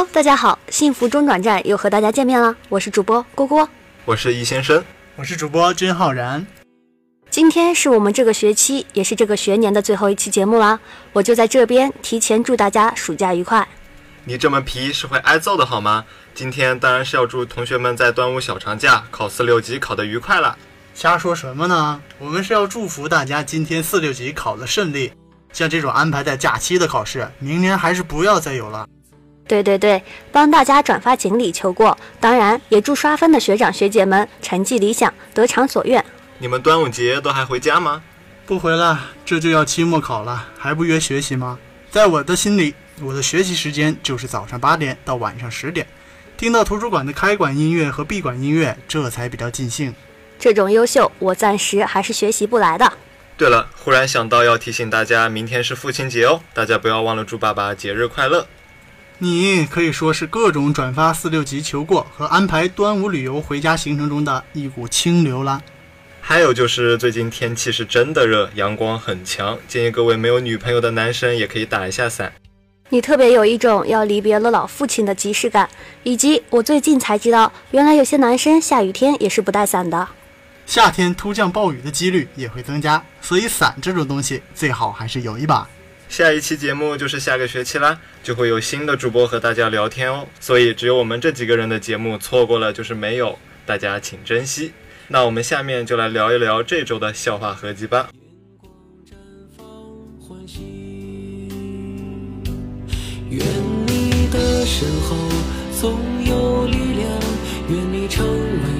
Hello，大家好，幸福中转站又和大家见面了，我是主播郭郭。我是易先生，我是主播君浩然。今天是我们这个学期，也是这个学年的最后一期节目啦，我就在这边提前祝大家暑假愉快。你这么皮是会挨揍的好吗？今天当然是要祝同学们在端午小长假考四六级考得愉快了。瞎说什么呢？我们是要祝福大家今天四六级考得顺利。像这种安排在假期的考试，明年还是不要再有了。对对对，帮大家转发锦鲤求过，当然也祝刷分的学长学姐们成绩理想，得偿所愿。你们端午节都还回家吗？不回了，这就要期末考了，还不约学习吗？在我的心里，我的学习时间就是早上八点到晚上十点，听到图书馆的开馆音乐和闭馆音乐，这才比较尽兴。这种优秀，我暂时还是学习不来的。对了，忽然想到要提醒大家，明天是父亲节哦，大家不要忘了祝爸爸节日快乐。你可以说是各种转发四六级求过和安排端午旅游回家行程中的一股清流啦。还有就是最近天气是真的热，阳光很强，建议各位没有女朋友的男生也可以打一下伞。你特别有一种要离别了老父亲的即视感，以及我最近才知道，原来有些男生下雨天也是不带伞的。夏天突降暴雨的几率也会增加，所以伞这种东西最好还是有一把。下一期节目就是下个学期啦，就会有新的主播和大家聊天哦。所以只有我们这几个人的节目错过了就是没有，大家请珍惜。那我们下面就来聊一聊这周的笑话合集吧。愿你的身后总有力量，愿你成为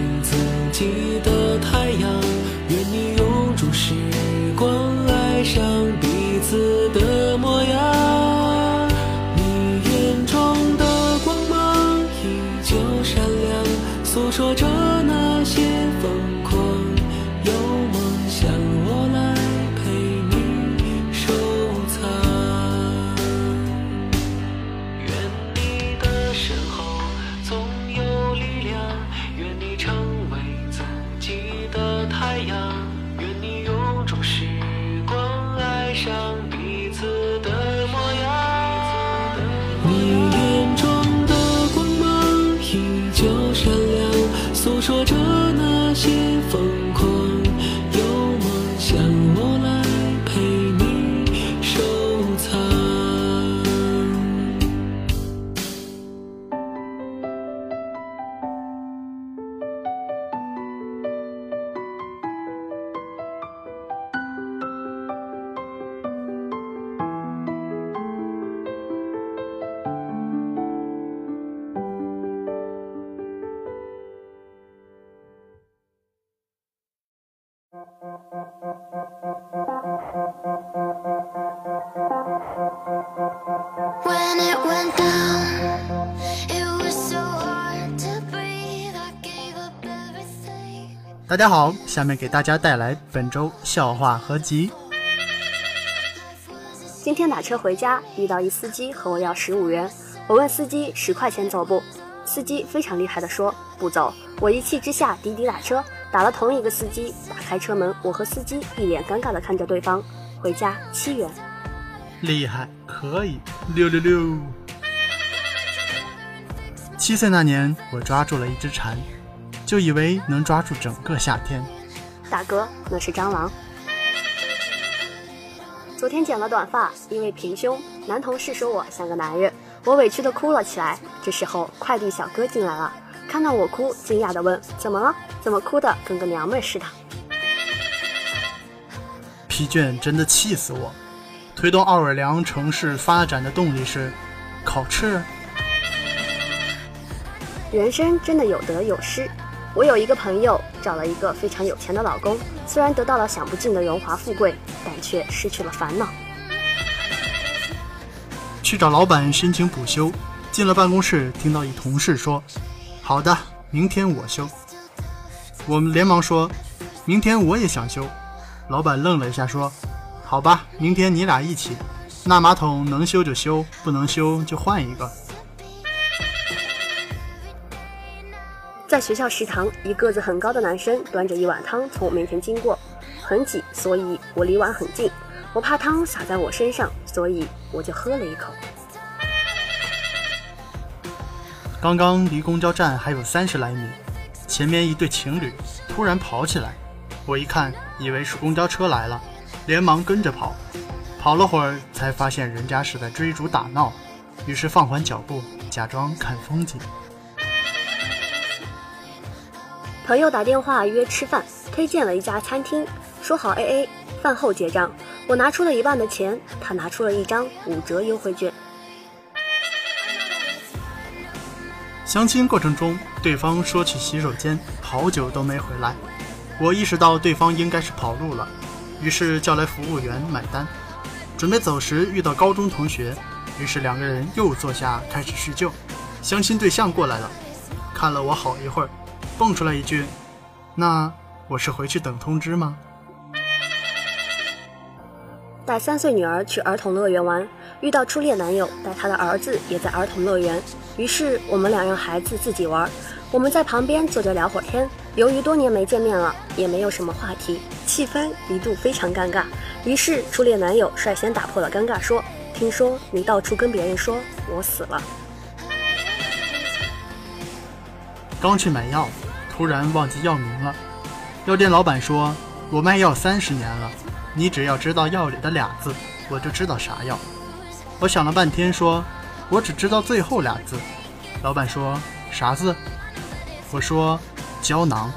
家好，下面给大家带来本周笑话合集。今天打车回家，遇到一司机和我要十五元，我问司机十块钱走不？司机非常厉害的说不走。我一气之下滴滴打车，打了同一个司机，打开车门，我和司机一脸尴尬的看着对方。回家七元。厉害，可以，六六六。七岁那年，我抓住了一只蝉，就以为能抓住整个夏天。大哥，那是蟑螂。昨天剪了短发，因为平胸，男同事说我像个男人，我委屈的哭了起来。这时候快递小哥进来了，看到我哭，惊讶的问：“怎么了？怎么哭的跟个娘们似的？”疲倦真的气死我！推动奥尔良城市发展的动力是烤翅。人生真的有得有失。我有一个朋友找了一个非常有钱的老公，虽然得到了享不尽的荣华富贵，但却失去了烦恼。去找老板申请补休，进了办公室，听到一同事说：“好的，明天我休。”我们连忙说：“明天我也想休。”老板愣了一下，说：“好吧，明天你俩一起。那马桶能修就修，不能修就换一个。”在学校食堂，一个子很高的男生端着一碗汤从我面前经过，很挤，所以我离碗很近。我怕汤洒在我身上，所以我就喝了一口。刚刚离公交站还有三十来米，前面一对情侣突然跑起来，我一看以为是公交车来了，连忙跟着跑。跑了会儿才发现人家是在追逐打闹，于是放缓脚步，假装看风景。朋友打电话约吃饭，推荐了一家餐厅，说好 A A，饭后结账。我拿出了一半的钱，他拿出了一张五折优惠券。相亲过程中，对方说去洗手间，好久都没回来。我意识到对方应该是跑路了，于是叫来服务员买单。准备走时遇到高中同学，于是两个人又坐下开始叙旧。相亲对象过来了，看了我好一会儿，蹦出来一句：“那我是回去等通知吗？”带三岁女儿去儿童乐园玩，遇到初恋男友带他的儿子也在儿童乐园，于是我们俩让孩子自己玩，我们在旁边坐着聊会儿天。由于多年没见面了，也没有什么话题，气氛一度非常尴尬。于是初恋男友率先打破了尴尬，说：“听说你到处跟别人说我死了。”刚去买药，突然忘记药名了。药店老板说：“我卖药三十年了，你只要知道药里的俩字，我就知道啥药。”我想了半天，说：“我只知道最后俩字。”老板说：“啥字？”我说：“胶囊。”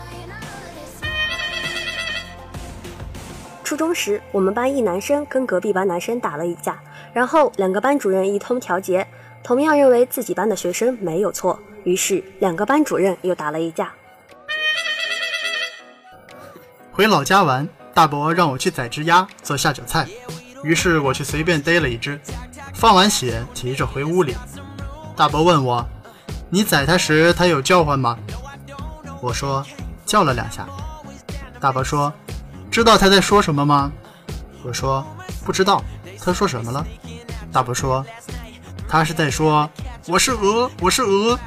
初中时，我们班一男生跟隔壁班男生打了一架，然后两个班主任一通调节，同样认为自己班的学生没有错，于是两个班主任又打了一架。回老家玩，大伯让我去宰只鸭做下酒菜，于是我去随便逮了一只，放完血提着回屋里。大伯问我：“你宰它时它有叫唤吗？”我说：“叫了两下。”大伯说：“知道他在说什么吗？”我说：“不知道。”他说什么了？大伯说：“他是在说我是鹅，我是鹅。”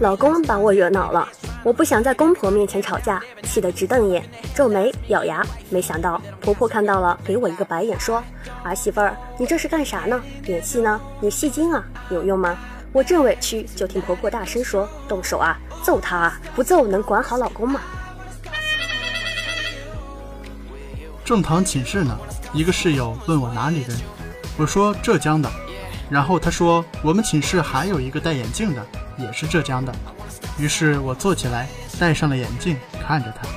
老公把我惹恼了，我不想在公婆面前吵架，气得直瞪眼、皱眉、咬牙。没想到婆婆看到了，给我一个白眼，说：“儿媳妇儿，你这是干啥呢？演戏呢？你戏精啊？有用吗？”我正委屈，就听婆婆大声说：“动手啊，揍他啊！不揍能管好老公吗？”正堂寝室呢，一个室友问我哪里人，我说浙江的，然后他说我们寝室还有一个戴眼镜的，也是浙江的，于是我坐起来，戴上了眼镜，看着他。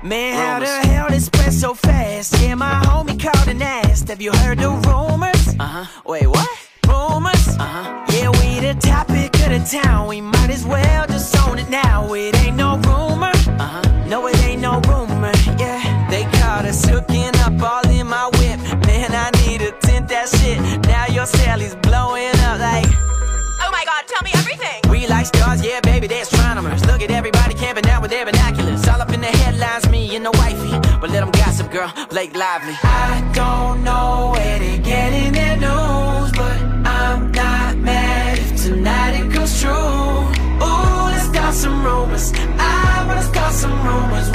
Man, how the hell this spread so fast? Yeah, my homie called and asked, Have you heard the rumors? Uh huh. Wait, what? Rumors? Uh huh. Yeah, we the topic of the town. We might like stars, yeah, baby, they're astronomers. Look at everybody camping out with their binoculars. All up in the headlines, me and the wifey. But let them gossip, girl, Blake Lively. I don't know where they're getting their news, but I'm not mad if tonight it comes true. Ooh, let's start some rumors. I wanna start some rumors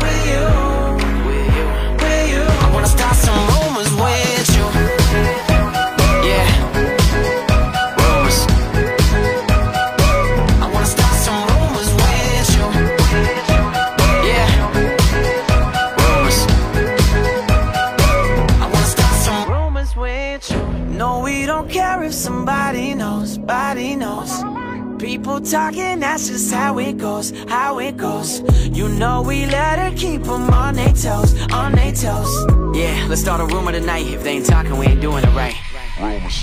we don't care if somebody knows, body knows. People talking, that's just how it goes, how it goes. You know we let her keep 'em on their toes, on their toes. Yeah, let's start a rumor tonight. If they ain't talking, we ain't doing it right.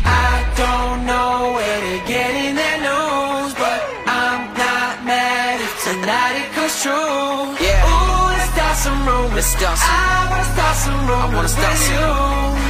I don't know where they're getting their news, but I'm not mad if tonight it comes true. Yeah. Ooh, let's start some rumors. Let's start some. I wanna start some rumors. I wanna start with some. You.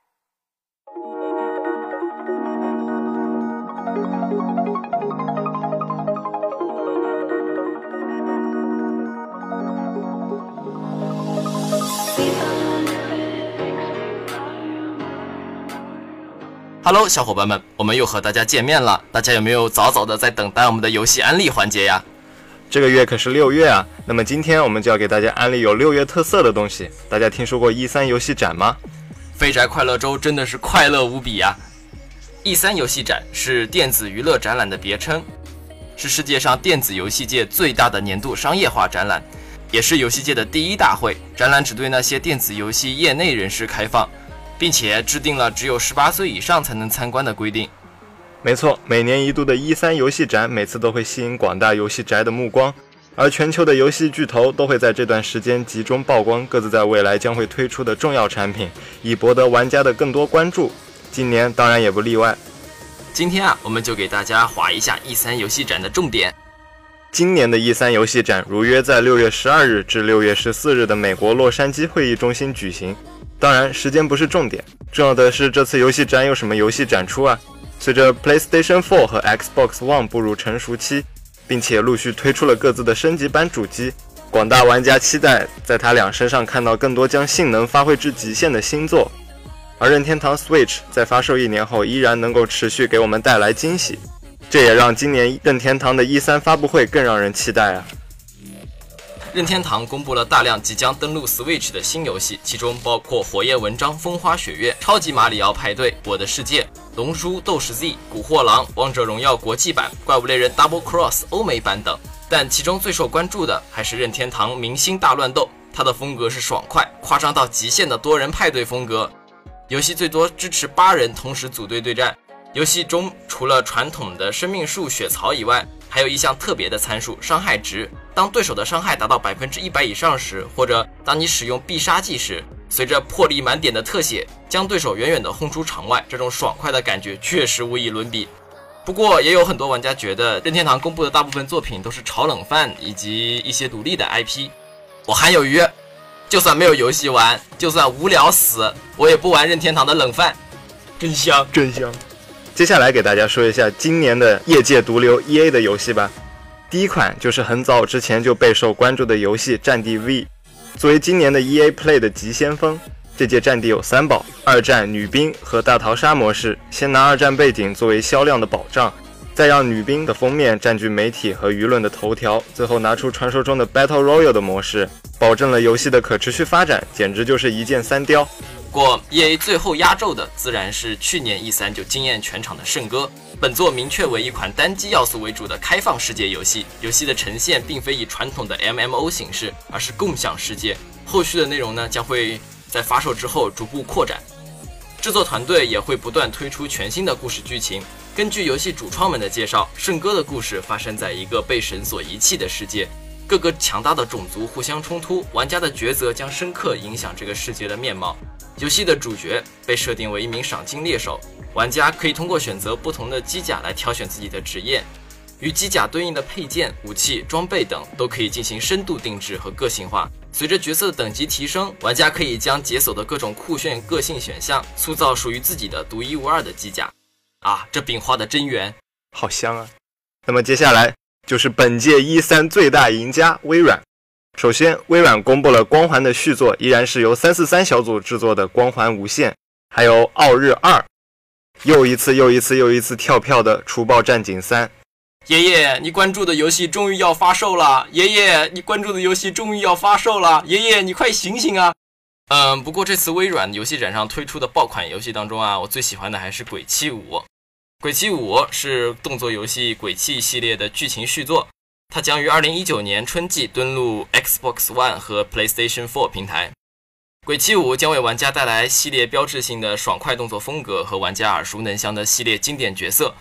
Hello，小伙伴们，我们又和大家见面了。大家有没有早早的在等待我们的游戏安利环节呀？这个月可是六月啊，那么今天我们就要给大家安利有六月特色的东西。大家听说过 E 三游戏展吗？废宅快乐周真的是快乐无比呀！E 三游戏展是电子娱乐展览的别称，是世界上电子游戏界最大的年度商业化展览，也是游戏界的第一大会。展览只对那些电子游戏业内人士开放，并且制定了只有十八岁以上才能参观的规定。没错，每年一度的一三游戏展，每次都会吸引广大游戏宅的目光，而全球的游戏巨头都会在这段时间集中曝光各自在未来将会推出的重要产品，以博得玩家的更多关注。今年当然也不例外。今天啊，我们就给大家划一下 E 三游戏展的重点。今年的 E 三游戏展如约在六月十二日至六月十四日的美国洛杉矶会议中心举行。当然，时间不是重点，重要的是这次游戏展有什么游戏展出啊？随着 PlayStation 4和 Xbox One 步入成熟期，并且陆续推出了各自的升级版主机，广大玩家期待在它俩身上看到更多将性能发挥至极限的新作。而任天堂 Switch 在发售一年后依然能够持续给我们带来惊喜，这也让今年任天堂的 E 3发布会更让人期待啊！任天堂公布了大量即将登陆 Switch 的新游戏，其中包括《火焰纹章》《风花雪月》《超级马里奥派对》《我的世界》《龙珠斗士 Z》《古惑狼》《王者荣耀国际版》《怪物猎人 Double Cross》欧美版等。但其中最受关注的还是任天堂《明星大乱斗》，它的风格是爽快、夸张到极限的多人派对风格。游戏最多支持八人同时组队对战。游戏中除了传统的生命树血槽以外，还有一项特别的参数——伤害值。当对手的伤害达到百分之一百以上时，或者当你使用必杀技时，随着魄力满点的特写，将对手远远地轰出场外。这种爽快的感觉确实无以伦比。不过，也有很多玩家觉得任天堂公布的大部分作品都是炒冷饭以及一些独立的 IP。我还有余，就算没有游戏玩，就算无聊死，我也不玩任天堂的冷饭，真香，真香。接下来给大家说一下今年的业界毒瘤 EA 的游戏吧。第一款就是很早之前就备受关注的游戏《战地 V》，作为今年的 EA Play 的急先锋，这届战地有三宝：二战、女兵和大逃杀模式。先拿二战背景作为销量的保障，再让女兵的封面占据媒体和舆论的头条，最后拿出传说中的 Battle Royale 的模式，保证了游戏的可持续发展，简直就是一箭三雕。过，EA 最后压轴的自然是去年 E 3就惊艳全场的圣歌。本作明确为一款单机要素为主的开放世界游戏，游戏的呈现并非以传统的 MMO 形式，而是共享世界。后续的内容呢，将会在发售之后逐步扩展。制作团队也会不断推出全新的故事剧情。根据游戏主创们的介绍，圣歌的故事发生在一个被神所遗弃的世界，各个强大的种族互相冲突，玩家的抉择将深刻影响这个世界的面貌。游戏的主角被设定为一名赏金猎手，玩家可以通过选择不同的机甲来挑选自己的职业，与机甲对应的配件、武器、装备等都可以进行深度定制和个性化。随着角色等级提升，玩家可以将解锁的各种酷炫个性选项塑造属于自己的独一无二的机甲。啊，这饼画的真圆，好香啊！那么接下来就是本届 E 3最大赢家微软。首先，微软公布了《光环》的续作，依然是由三四三小组制作的《光环无限》，还有《奥日二》，又一次又一次又一次跳票的《除暴战警三》。爷爷，你关注的游戏终于要发售了！爷爷，你关注的游戏终于要发售了！爷爷，你快醒醒啊！嗯，不过这次微软游戏展上推出的爆款游戏当中啊，我最喜欢的还是《鬼泣五》。《鬼泣五》是动作游戏《鬼泣》系列的剧情续作，它将于二零一九年春季登陆 Xbox One 和 PlayStation 4平台。《鬼泣五》将为玩家带来系列标志性的爽快动作风格和玩家耳熟能详的系列经典角色。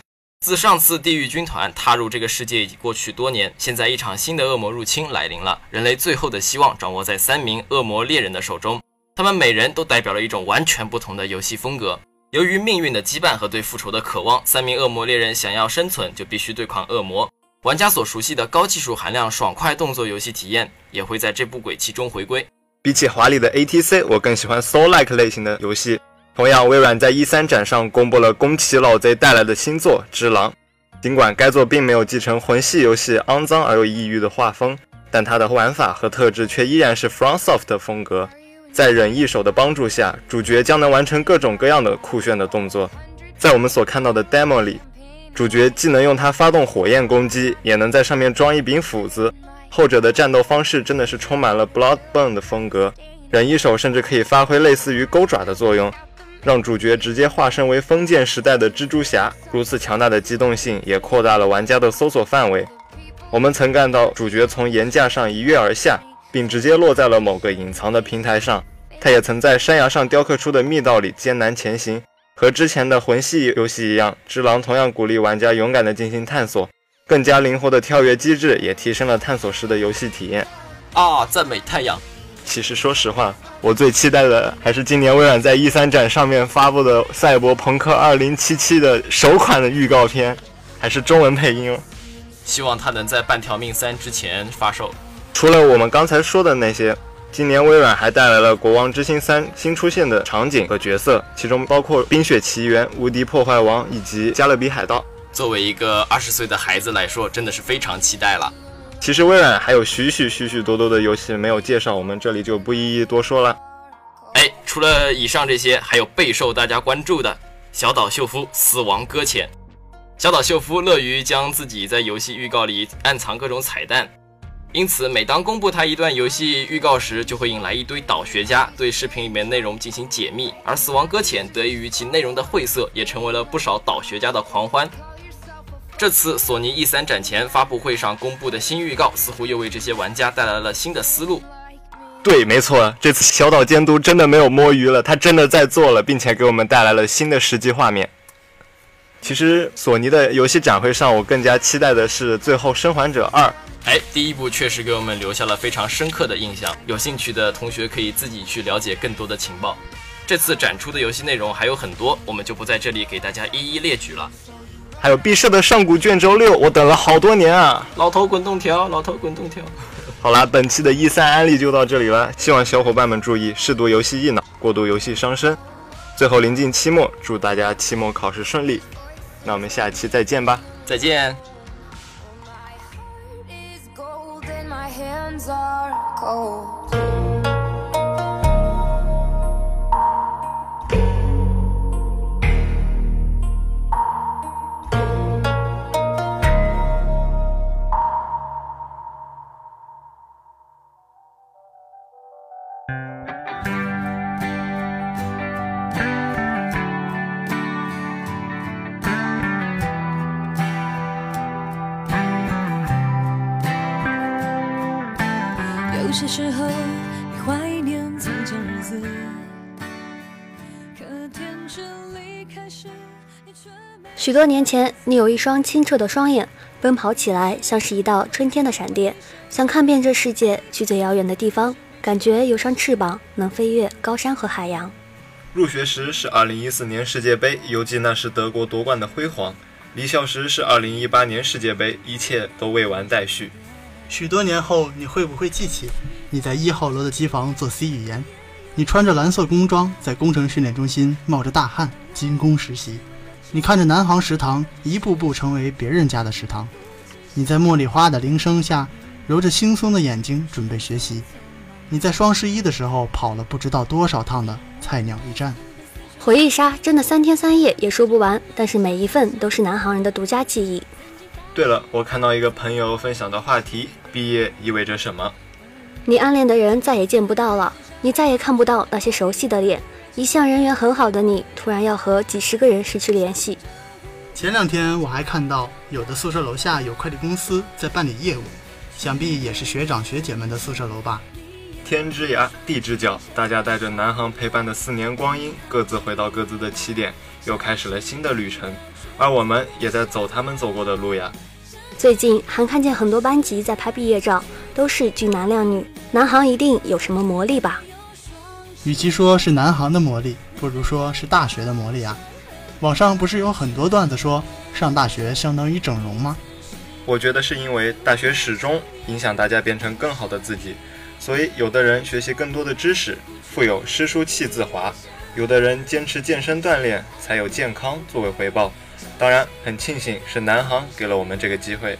自上次地狱军团踏入这个世界已过去多年，现在一场新的恶魔入侵来临了，人类最后的希望掌握在三名恶魔猎人的手中，他们每人都代表了一种完全不同的游戏风格。由于命运的羁绊和对复仇的渴望，三名恶魔猎人想要生存，就必须对抗恶魔。玩家所熟悉的高技术含量、爽快动作游戏体验，也会在这部鬼泣中回归。比起华丽的 ATC，我更喜欢 Soul-like 类型的游戏。同样，微软在 E3 展上公布了宫崎老贼带来的新作《只狼》。尽管该作并没有继承魂系游戏肮脏而又抑郁的画风，但它的玩法和特质却依然是 FromSoft 的风格。在忍一手的帮助下，主角将能完成各种各样的酷炫的动作。在我们所看到的 demo 里，主角既能用它发动火焰攻击，也能在上面装一柄斧子。后者的战斗方式真的是充满了 Bloodborne 的风格，忍一手甚至可以发挥类似于钩爪的作用，让主角直接化身为封建时代的蜘蛛侠。如此强大的机动性，也扩大了玩家的搜索范围。我们曾看到主角从岩架上一跃而下，并直接落在了某个隐藏的平台上。他也曾在山崖上雕刻出的密道里艰难前行。和之前的魂系游戏一样，只狼同样鼓励玩家勇敢地进行探索。更加灵活的跳跃机制也提升了探索时的游戏体验。啊，赞美太阳！其实说实话，我最期待的还是今年微软在 E3 展上面发布的《赛博朋克2077》的首款的预告片，还是中文配音。希望它能在半条命三之前发售。除了我们刚才说的那些，今年微软还带来了《国王之心三》新出现的场景和角色，其中包括《冰雪奇缘》、《无敌破坏王》以及《加勒比海盗》。作为一个二十岁的孩子来说，真的是非常期待了。其实微软还有许许许许多多的游戏没有介绍，我们这里就不一一多说了。哎，除了以上这些，还有备受大家关注的小岛秀夫死亡搁浅。小岛秀夫乐于将自己在游戏预告里暗藏各种彩蛋。因此，每当公布他一段游戏预告时，就会引来一堆导学家对视频里面内容进行解密。而《死亡搁浅》得益于其内容的晦涩，也成为了不少导学家的狂欢。这次索尼 E3 展前发布会上公布的新预告，似乎又为这些玩家带来了新的思路。对，没错，这次小岛监督真的没有摸鱼了，他真的在做了，并且给我们带来了新的实际画面。其实，索尼的游戏展会上，我更加期待的是《最后生还者二》。哎，第一部确实给我们留下了非常深刻的印象。有兴趣的同学可以自己去了解更多的情报。这次展出的游戏内容还有很多，我们就不在这里给大家一一列举了。还有毕设的上古卷轴六，我等了好多年啊！老头滚动条，老头滚动条。好啦，本期的一三安利就到这里了，希望小伙伴们注意适度游戏益脑，过度游戏伤身。最后临近期末，祝大家期末考试顺利。那我们下期再见吧，再见。hands are cold. “许多年前，你有一双清澈的双眼，奔跑起来像是一道春天的闪电，想看遍这世界，去最遥远的地方，感觉有双翅膀能飞越高山和海洋。”入学时是2014年世界杯，犹记那时德国夺冠的辉煌；离校时是2018年世界杯，一切都未完待续。许多年后，你会不会记起你在一号楼的机房做 C 语言？你穿着蓝色工装，在工程训练中心冒着大汗精工实习；你看着南航食堂一步步成为别人家的食堂；你在茉莉花的铃声下揉着惺忪的眼睛准备学习；你在双十一的时候跑了不知道多少趟的菜鸟驿站。回忆杀真的三天三夜也说不完，但是每一份都是南航人的独家记忆。对了，我看到一个朋友分享的话题。毕业意味着什么？你暗恋的人再也见不到了，你再也看不到那些熟悉的脸。一向人缘很好的你，突然要和几十个人失去联系。前两天我还看到有的宿舍楼下有快递公司在办理业务，想必也是学长学姐们的宿舍楼吧。天之涯，地之角，大家带着南航陪伴的四年光阴，各自回到各自的起点，又开始了新的旅程。而我们也在走他们走过的路呀。最近还看见很多班级在拍毕业照，都是俊男靓女。南航一定有什么魔力吧？与其说是南航的魔力，不如说是大学的魔力啊！网上不是有很多段子说上大学相当于整容吗？我觉得是因为大学始终影响大家变成更好的自己，所以有的人学习更多的知识，富有诗书气自华；有的人坚持健身锻炼，才有健康作为回报。当然，很庆幸是南航给了我们这个机会。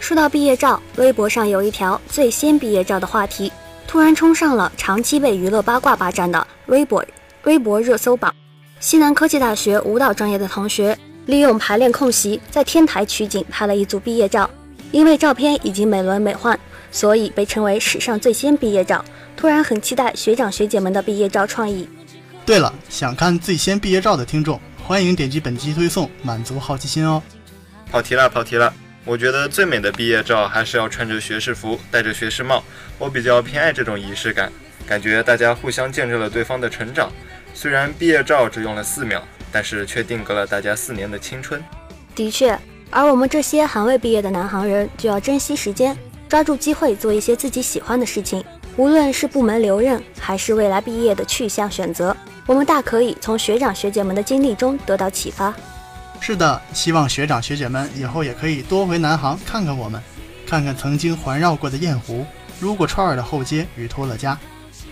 说到毕业照，微博上有一条最先毕业照的话题，突然冲上了长期被娱乐八卦霸占的微博微博热搜榜。西南科技大学舞蹈专业的同学利用排练空隙，在天台取景拍了一组毕业照。因为照片已经美轮美奂，所以被称为史上最先毕业照。突然很期待学长学姐们的毕业照创意。对了，想看最先毕业照的听众，欢迎点击本期推送，满足好奇心哦。跑题了，跑题了。我觉得最美的毕业照还是要穿着学士服，戴着学士帽。我比较偏爱这种仪式感，感觉大家互相见证了对方的成长。虽然毕业照只用了四秒，但是却定格了大家四年的青春。的确。而我们这些还未毕业的南航人，就要珍惜时间，抓住机会做一些自己喜欢的事情。无论是部门留任，还是未来毕业的去向选择，我们大可以从学长学姐们的经历中得到启发。是的，希望学长学姐们以后也可以多回南航看看我们，看看曾经环绕过的雁湖、撸过串儿的后街与托乐家。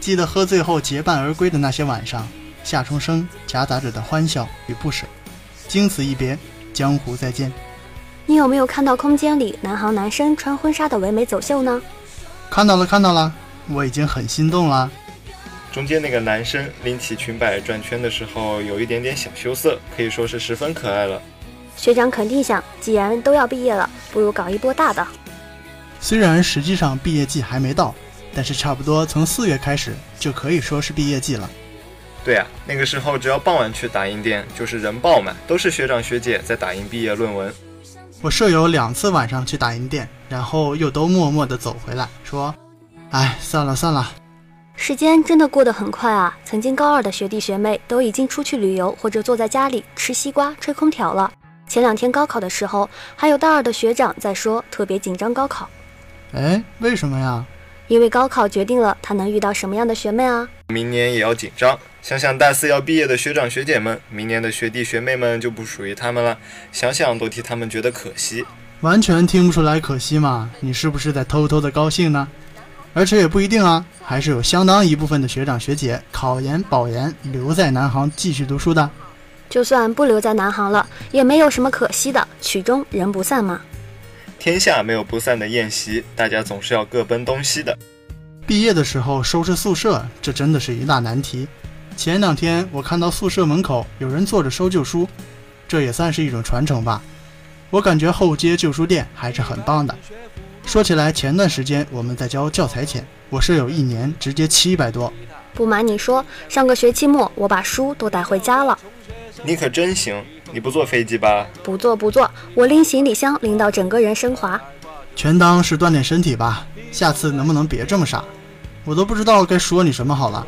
记得喝醉后结伴而归的那些晚上，夏虫声夹杂着的欢笑与不舍。经此一别，江湖再见。你有没有看到空间里南航男生穿婚纱的唯美走秀呢？看到了，看到了，我已经很心动了。中间那个男生拎起裙摆转圈的时候，有一点点小羞涩，可以说是十分可爱了。学长肯定想，既然都要毕业了，不如搞一波大的。虽然实际上毕业季还没到，但是差不多从四月开始就可以说是毕业季了。对呀，那个时候只要傍晚去打印店，就是人爆满，都是学长学姐在打印毕业论文。我舍友两次晚上去打印店，然后又都默默地走回来，说：“哎，算了算了。”时间真的过得很快啊！曾经高二的学弟学妹都已经出去旅游，或者坐在家里吃西瓜、吹空调了。前两天高考的时候，还有大二的学长在说特别紧张高考。哎，为什么呀？因为高考决定了他能遇到什么样的学妹啊！明年也要紧张，想想大四要毕业的学长学姐们，明年的学弟学妹们就不属于他们了，想想都替他们觉得可惜。完全听不出来可惜嘛？你是不是在偷偷的高兴呢？而且也不一定啊，还是有相当一部分的学长学姐考研保研留在南航继续读书的。就算不留在南航了，也没有什么可惜的，曲终人不散嘛。天下没有不散的宴席，大家总是要各奔东西的。毕业的时候收拾宿舍，这真的是一大难题。前两天我看到宿舍门口有人坐着收旧书，这也算是一种传承吧。我感觉后街旧书店还是很棒的。说起来，前段时间我们在交教材钱，我舍友一年直接七百多。不瞒你说，上个学期末我把书都带回家了。你可真行。你不坐飞机吧？不坐不坐，我拎行李箱拎到整个人升华。全当是锻炼身体吧。下次能不能别这么傻？我都不知道该说你什么好了。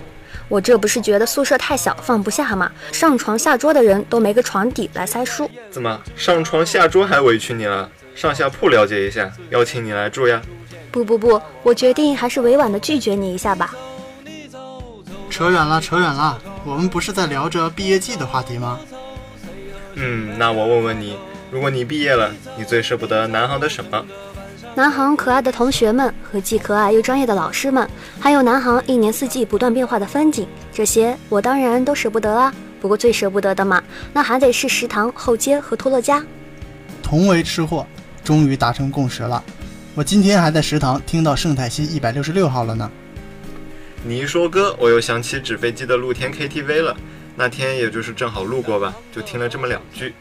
我这不是觉得宿舍太小放不下吗？上床下桌的人都没个床底来塞书。怎么上床下桌还委屈你了？上下铺了解一下，邀请你来住呀？不不不，我决定还是委婉的拒绝你一下吧。扯远了，扯远了。我们不是在聊着毕业季的话题吗？嗯，那我问问你，如果你毕业了，你最舍不得南航的什么？南航可爱的同学们和既可爱又专业的老师们，还有南航一年四季不断变化的风景，这些我当然都舍不得啊。不过最舍不得的嘛，那还得是食堂、后街和托乐家。同为吃货，终于达成共识了。我今天还在食堂听到圣泰西一百六十六号了呢。你一说歌，我又想起纸飞机的露天 KTV 了。那天也就是正好路过吧，就听了这么两句。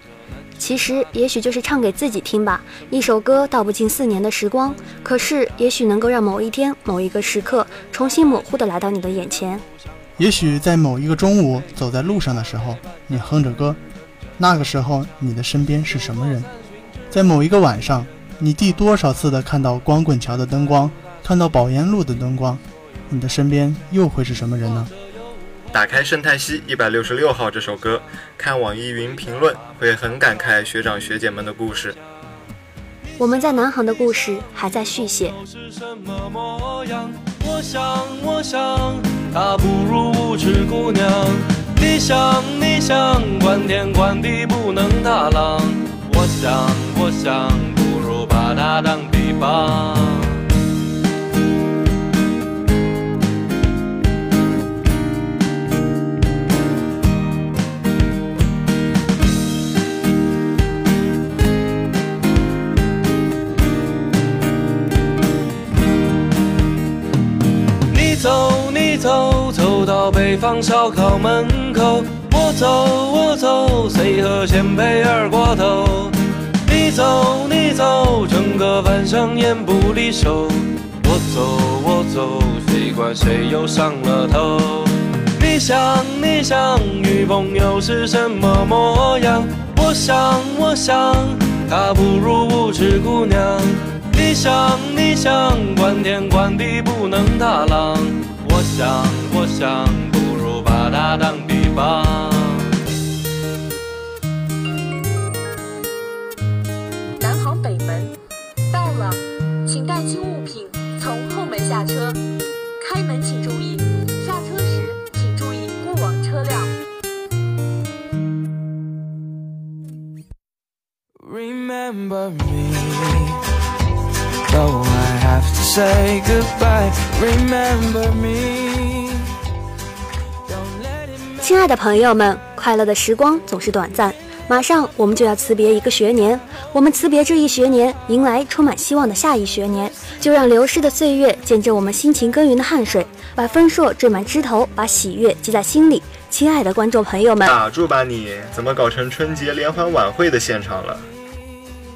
其实也许就是唱给自己听吧。一首歌道不尽四年的时光，可是也许能够让某一天、某一个时刻重新模糊的来到你的眼前。也许在某一个中午走在路上的时候，你哼着歌，那个时候你的身边是什么人？在某一个晚上，你第多少次的看到光棍桥的灯光，看到宝岩路的灯光，你的身边又会是什么人呢？打开圣泰西一百六十六号这首歌，看网易云评论，会很感慨学长学姐们的故事。我们在南航的故事还在续写。我想，我想，她不如无耻姑娘。你想，你想，管天管地不能大浪。我想，我想，不如把它当臂膀。走，你走，走到北方烧烤门口，我走，我走，谁和前辈二锅头？走，你走，整个晚上烟不离手。我走，我走，谁管谁又上了头？你想，你想，女朋友是什么模样？我想，我想，她不如无知姑娘。你想，你想，管天管地不能踏浪。我想，我想，不如把她当比方。Remember me, though I have to say goodbye. Remember me. Don't let it 亲爱的朋友们，快乐的时光总是短暂，马上我们就要辞别一个学年。我们辞别这一学年，迎来充满希望的下一学年。就让流逝的岁月见证我们辛勤耕耘的汗水，把丰硕缀满枝头，把喜悦记在心里。亲爱的观众朋友们，打住吧你！怎么搞成春节联欢晚会的现场了？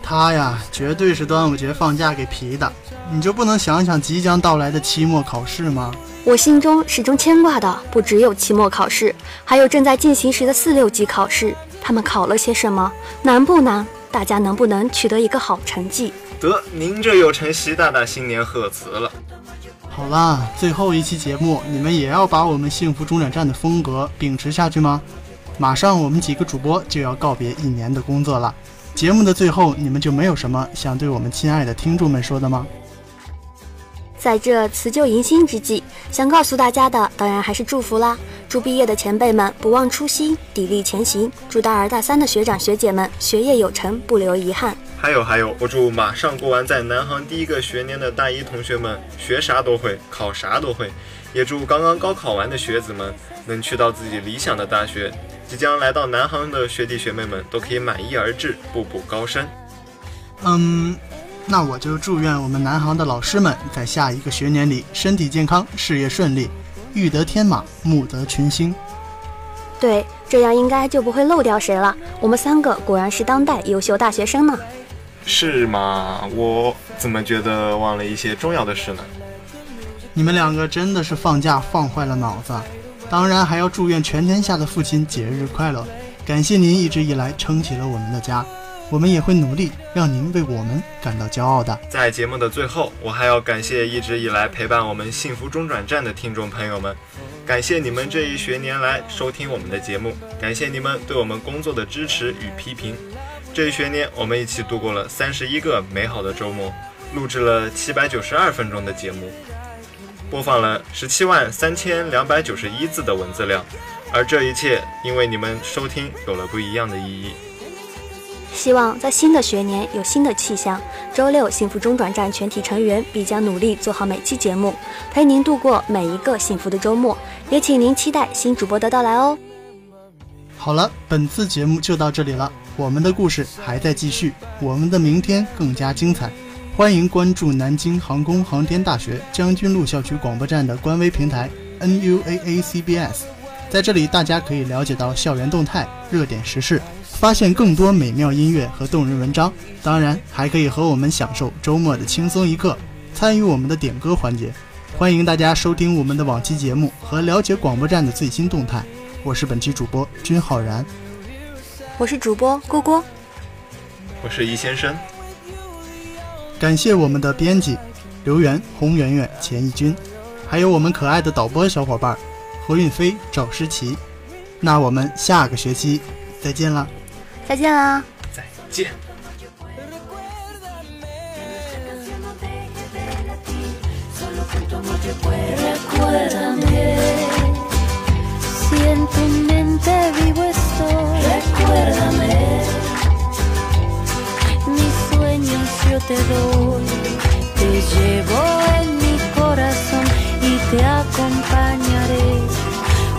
他呀，绝对是端午节放假给皮的。你就不能想想即将到来的期末考试吗？我心中始终牵挂的不只有期末考试，还有正在进行时的四六级考试。他们考了些什么？难不难？大家能不能取得一个好成绩？得，您这又成习大大新年贺词了。好啦，最后一期节目，你们也要把我们幸福中转站的风格秉持下去吗？马上我们几个主播就要告别一年的工作了。节目的最后，你们就没有什么想对我们亲爱的听众们说的吗？在这辞旧迎新之际，想告诉大家的当然还是祝福啦！祝毕业的前辈们不忘初心，砥砺前行；祝大二大三的学长学姐们学业有成，不留遗憾。还有还有，我祝马上过完在南航第一个学年的大一同学们学啥都会，考啥都会。也祝刚刚高考完的学子们能去到自己理想的大学，即将来到南航的学弟学妹们都可以满意而至，步步高升。嗯，那我就祝愿我们南航的老师们在下一个学年里身体健康，事业顺利，育得天马，慕得群星。对，这样应该就不会漏掉谁了。我们三个果然是当代优秀大学生呢。是吗？我怎么觉得忘了一些重要的事呢？你们两个真的是放假放坏了脑子。当然还要祝愿全天下的父亲节日快乐，感谢您一直以来撑起了我们的家，我们也会努力让您为我们感到骄傲的。在节目的最后，我还要感谢一直以来陪伴我们幸福中转站的听众朋友们，感谢你们这一学年来收听我们的节目，感谢你们对我们工作的支持与批评。这一学年，我们一起度过了三十一个美好的周末，录制了七百九十二分钟的节目，播放了十七万三千两百九十一字的文字量，而这一切因为你们收听有了不一样的意义。希望在新的学年有新的气象。周六，幸福中转站全体成员必将努力做好每期节目，陪您度过每一个幸福的周末。也请您期待新主播的到来哦。好了，本次节目就到这里了，我们的故事还在继续，我们的明天更加精彩。欢迎关注南京航空航天大学将军路校区广播站的官微平台 NUAACBS，在这里大家可以了解到校园动态、热点时事，发现更多美妙音乐和动人文章。当然，还可以和我们享受周末的轻松一刻，参与我们的点歌环节。欢迎大家收听我们的往期节目和了解广播站的最新动态。我是本期主播君浩然，我是主播郭郭，我是易先生。感谢我们的编辑刘源、洪媛媛、钱义军，还有我们可爱的导播小伙伴何运飞、赵诗琪。那我们下个学期再见啦！再见啦！再见。Te doy. Te llevo en mi corazón y te acompañaré.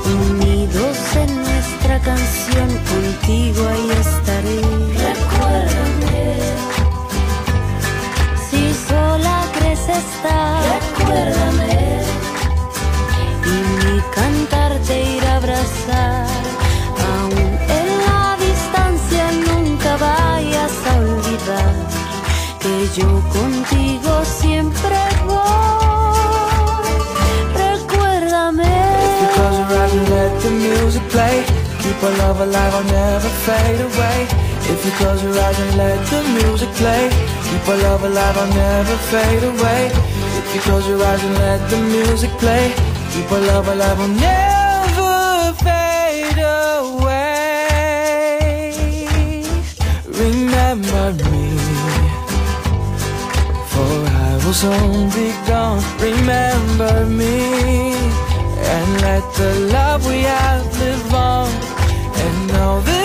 Unidos en nuestra canción, contigo ahí estaré. Recuérdame, si sola crees estar. Recuérdame y mi cantar yo contigo siempre voy. Recuérdame. If you close your eyes and let the music play, keep our love alive, I'll never fade away. If you close your eyes and let the music play, keep our love alive, I'll never fade away. If you close your eyes and let the music play, keep our love alive, I'll never fade away. Remember me. Soon be gone. Remember me and let the love we have live on. And know that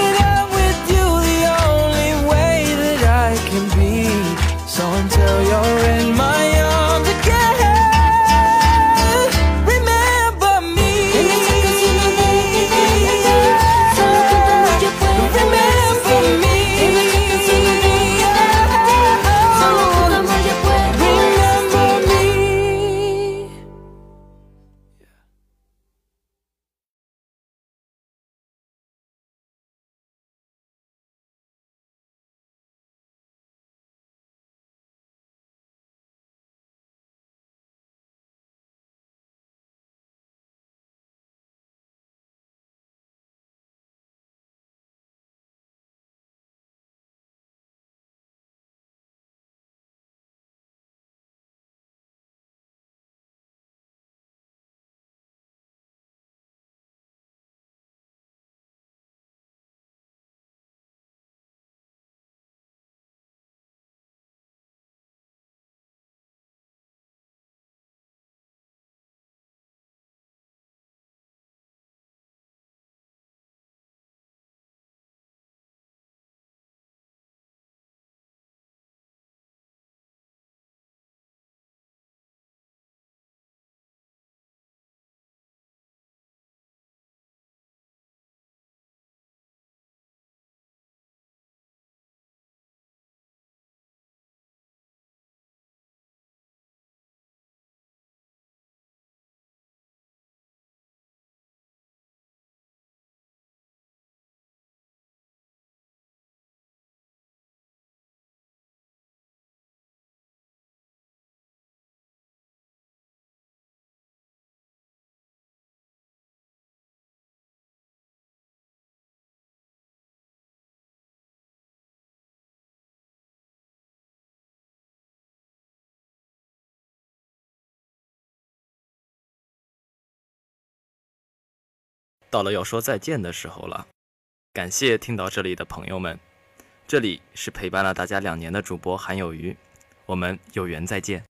到了要说再见的时候了，感谢听到这里的朋友们，这里是陪伴了大家两年的主播韩有余，我们有缘再见。